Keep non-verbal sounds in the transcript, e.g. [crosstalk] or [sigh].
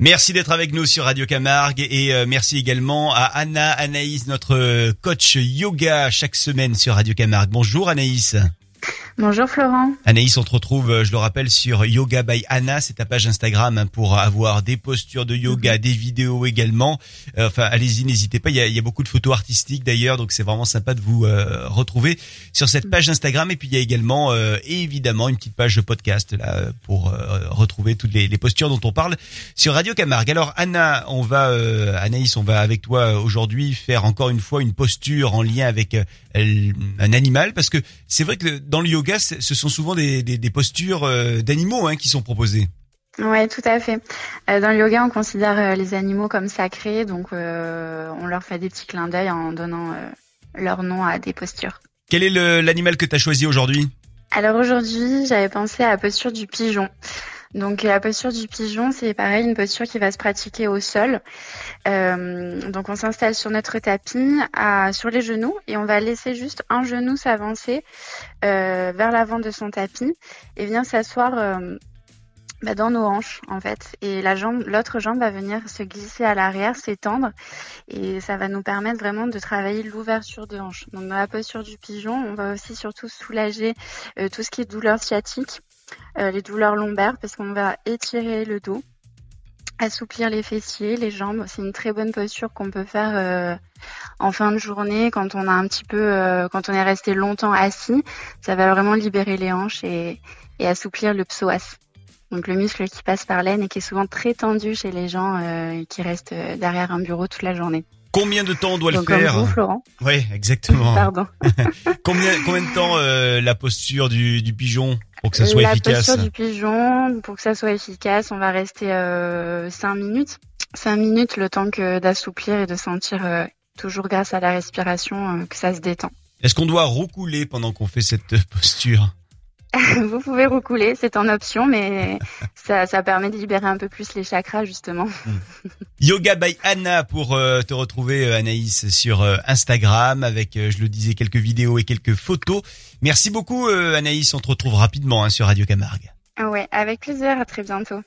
Merci d'être avec nous sur Radio Camargue et euh, merci également à Anna Anaïs, notre euh, coach yoga chaque semaine sur Radio Camargue. Bonjour Anaïs. Bonjour Florent. Anaïs, on te retrouve, euh, je le rappelle, sur Yoga by Anna, c'est ta page Instagram hein, pour avoir des postures de yoga, mhm. des vidéos également. Euh, enfin, allez-y, n'hésitez pas. Il y, a, beaucoup de photos artistiques d'ailleurs, donc c'est vraiment sympa de vous euh, retrouver sur cette page Instagram. Et puis il y a également, évidemment, une petite page de podcast là pour retrouver toutes les, les, postures dont on parle sur Radio Camargue. Alors Anna, on va, Anaïs, on va avec toi aujourd'hui faire encore une fois une posture en lien avec un animal, parce que c'est vrai que dans le yoga ce sont souvent des, postures euh, d'animaux hein, qui sont proposées. Oui, tout à fait. Euh, dans le yoga, on considère euh, les animaux comme sacrés, donc on leur fait des petits clins d'œil en donnant leur nom à des postures. Quel est l'animal que tu as choisi aujourd'hui? Alors aujourd'hui, j'avais pensé à la posture du pigeon. Donc la posture du pigeon, c'est pareil, une posture qui va se pratiquer au sol. Euh, donc on s'installe sur notre tapis, sur les genoux, et on va laisser juste un genou s'avancer euh, vers l'avant de son tapis et vient s'asseoir euh, bah, dans nos hanches en fait. Et la jambe, l'autre jambe va venir se glisser à l'arrière, s'étendre, et ça va nous permettre vraiment de travailler l'ouverture de hanches. Donc dans la posture du pigeon, on va aussi surtout soulager tout ce qui est douleur sciatique euh, les douleurs lombaires parce qu'on va étirer le dos, assouplir les fessiers, les jambes. C'est une très bonne posture qu'on peut faire euh, en fin de journée quand on a un petit peu, euh, quand on est resté longtemps assis. Ça va vraiment libérer les hanches et, et assouplir le psoas. Donc le muscle qui passe par l'aine et qui est souvent très tendu chez les gens qui restent derrière un bureau toute la journée. Combien de temps on doit le faire comme vous, Florent. Oui, exactement. [laughs] Pardon. [laughs] combien, combien de temps la posture du, du pigeon? Pour que ça soit la efficace. La posture du pigeon, pour que ça soit efficace, on va rester euh, 5 minutes. 5 minutes le temps que d'assouplir et de sentir, euh, toujours grâce à la respiration, euh, que ça se détend. Est-ce qu'on doit roucouler pendant qu'on fait cette posture? [laughs] Vous pouvez recouler, c'est en option, mais ça, ça, permet de libérer un peu plus les chakras justement. Hmm. Yoga by Anna pour euh, te retrouver euh, Anaïs sur euh, Instagram avec, je le disais, quelques vidéos et quelques photos. Merci beaucoup Anaïs, on te retrouve rapidement hein, sur Radio Camargue. Ouais, avec plaisir, à très bientôt.